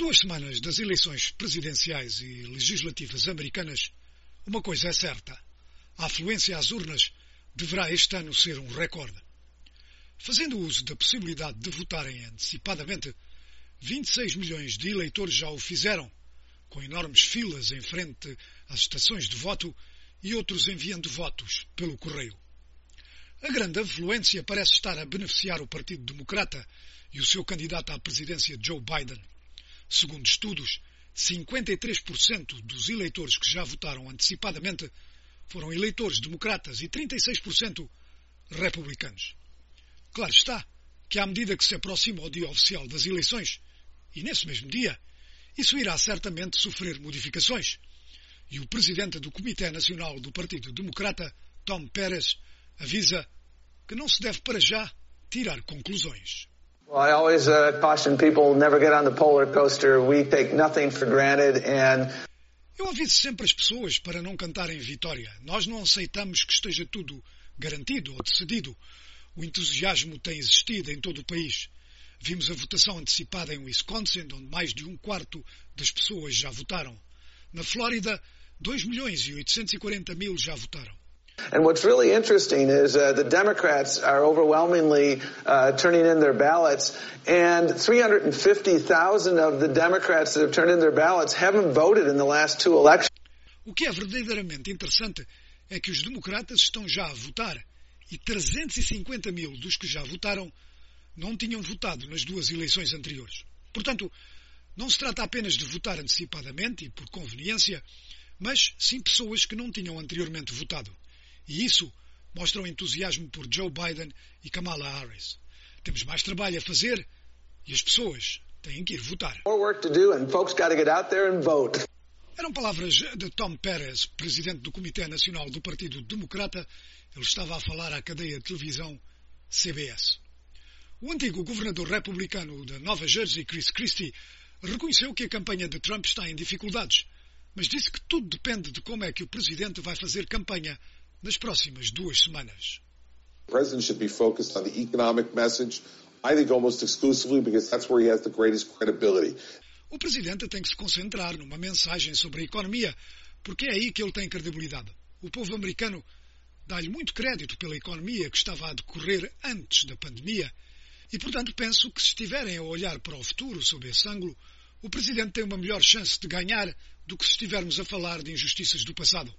duas semanas das eleições presidenciais e legislativas americanas, uma coisa é certa. A afluência às urnas deverá este ano ser um recorde. Fazendo uso da possibilidade de votarem antecipadamente, 26 milhões de eleitores já o fizeram, com enormes filas em frente às estações de voto e outros enviando votos pelo correio. A grande afluência parece estar a beneficiar o Partido Democrata e o seu candidato à presidência Joe Biden. Segundo estudos, 53% dos eleitores que já votaram antecipadamente foram eleitores democratas e 36% republicanos. Claro está que, à medida que se aproxima o dia oficial das eleições, e nesse mesmo dia, isso irá certamente sofrer modificações. E o presidente do Comitê Nacional do Partido Democrata, Tom Perez, avisa que não se deve para já tirar conclusões. Well, I always uh, caution people never get on the polar coaster. We take nothing for granted and Eu aviso sempre as pessoas para não cantarem vitória. Nós não aceitamos que esteja tudo garantido ou decidido. O entusiasmo tem existido em todo o país. Vimos a votação antecipada em Wisconsin, onde mais de um quarto das pessoas já votaram. Na Flórida, 2 milhões e 840 mil já votaram. And what's really interesting is uh, the Democrats are overwhelmingly uh, turning in their ballots, and 350,000 of the Democrats that have turned in their ballots haven't voted in the last two elections. O que é verdadeiramente interessante é que os democratas estão já a votar e 350 mil dos que já votaram não tinham votado nas duas eleições anteriores. Portanto, não se trata apenas de votar antecipadamente e por conveniência, mas sim pessoas que não tinham anteriormente votado. E isso mostra o entusiasmo por Joe Biden e Kamala Harris. Temos mais trabalho a fazer e as pessoas têm que ir votar. Eram palavras de Tom Perez, presidente do Comitê Nacional do Partido Democrata. Ele estava a falar à cadeia de televisão CBS. O antigo governador republicano da Nova Jersey, Chris Christie, reconheceu que a campanha de Trump está em dificuldades, mas disse que tudo depende de como é que o presidente vai fazer campanha nas próximas duas semanas. The president should be focused on the economic message, I think almost exclusively because that's where he has the greatest credibility. O presidente tem que se concentrar numa mensagem sobre a economia, porque é aí que ele tem credibilidade. O povo americano dá-lhe muito crédito pela economia que estava a decorrer antes da pandemia e, portanto, penso que se estiverem a olhar para o futuro sob esse ângulo, o presidente tem uma melhor chance de ganhar do que se estivermos a falar de injustiças do passado.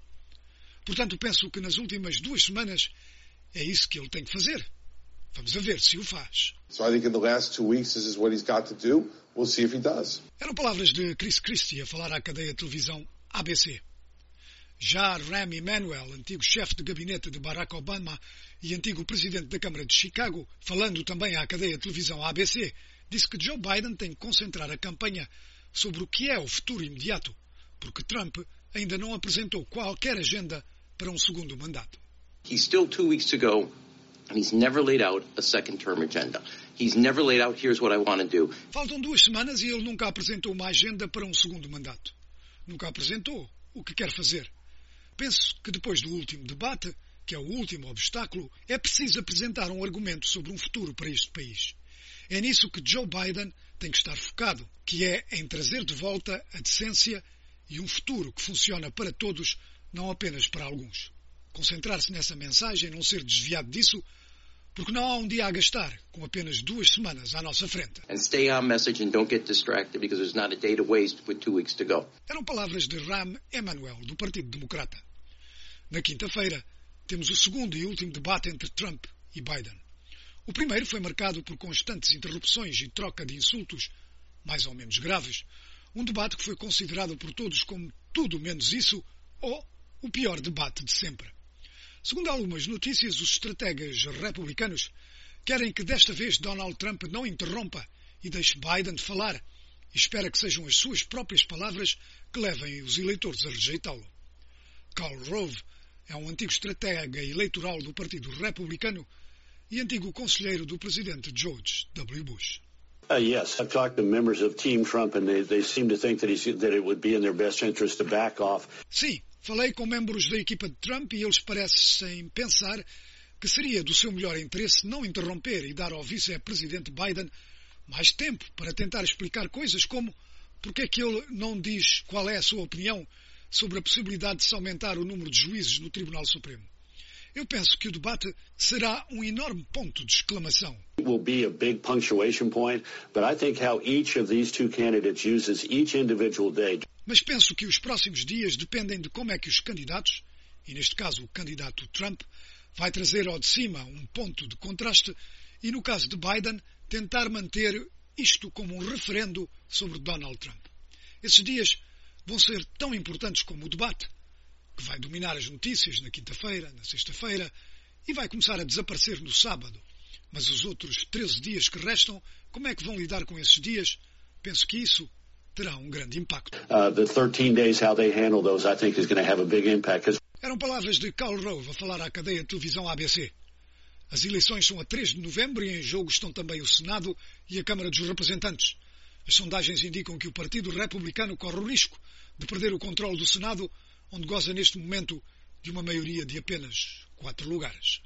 Portanto, penso que nas últimas duas semanas é isso que ele tem que fazer. Vamos ver se o faz. So I think in the last two weeks this is what he's got to do. We'll see if he does. Eram palavras de Chris Christie a falar à cadeia de televisão ABC. Já Rahm Emanuel, antigo chefe de gabinete de Barack Obama e antigo presidente da Câmara de Chicago, falando também à cadeia de televisão ABC, disse que Joe Biden tem que concentrar a campanha sobre o que é o futuro imediato, porque Trump ainda não apresentou qualquer agenda para um segundo mandato. He's still two weeks to go, and he's never laid out a second term agenda. He's never laid out, here's what I want to do. Faltam duas semanas e ele nunca apresentou uma agenda para um segundo mandato. Nunca apresentou o que quer fazer. Penso que depois do último debate, que é o último obstáculo, é preciso apresentar um argumento sobre um futuro para este país. É nisso que Joe Biden tem que estar focado, que é em trazer de volta a decência e um futuro que funciona para todos, não apenas para alguns. Concentrar-se nessa mensagem, não ser desviado disso, porque não há um dia a gastar, com apenas duas semanas à nossa frente. And stay on message and don't get distracted because there's not a day to waste with two weeks to go. Eram palavras de Ram Emanuel, do Partido Democrata. Na quinta-feira, temos o segundo e último debate entre Trump e Biden. O primeiro foi marcado por constantes interrupções e troca de insultos, mais ou menos graves, um debate que foi considerado por todos como tudo menos isso ou o pior debate de sempre. Segundo algumas notícias, os estrategas republicanos querem que desta vez Donald Trump não interrompa e deixe Biden falar e espera que sejam as suas próprias palavras que levem os eleitores a rejeitá-lo. Karl Rove é um antigo estratega eleitoral do Partido Republicano e antigo conselheiro do presidente George W. Bush. Uh, yes, I've talked to members of Team Trump, and they, they seem to think that, he's, that it would be in their best interest to back off. Sim, falei com membros da equipa de Trump e eles parecem pensar que seria do seu melhor interesse não interromper e dar ao vice-presidente Biden mais tempo para tentar explicar coisas como Porque é que ele não diz qual é a sua opinião sobre a possibilidade de se aumentar o número de juízes no Tribunal Supremo? Eu penso que o debate será um enorme ponto de exclamação. Will be a big punctuation point, but I think how each of these two candidates uses each individual day. Mas penso que os próximos dias dependem de como é que os candidatos, e neste caso o candidato Trump, vai trazer ao de cima um ponto de contraste e, no caso de Biden, tentar manter isto como um referendo sobre Donald Trump. Esses dias vão ser tão importantes como o debate, que vai dominar as notícias na quinta-feira, na sexta-feira e vai começar a desaparecer no sábado. Mas os outros 13 dias que restam, como é que vão lidar com esses dias? Penso que isso terá um grande impacto. Uh, the 13 days, how they handle those, I think is going to have a big impact. Eram palavras de Karl Rove a falar à cadeia de televisão ABC. As eleições são a 3 de novembro e em jogo estão também o Senado e a Câmara dos Representantes. As sondagens indicam que o Partido Republicano corre o risco de perder o controle do Senado, onde goza neste momento de uma maioria de apenas quatro lugares.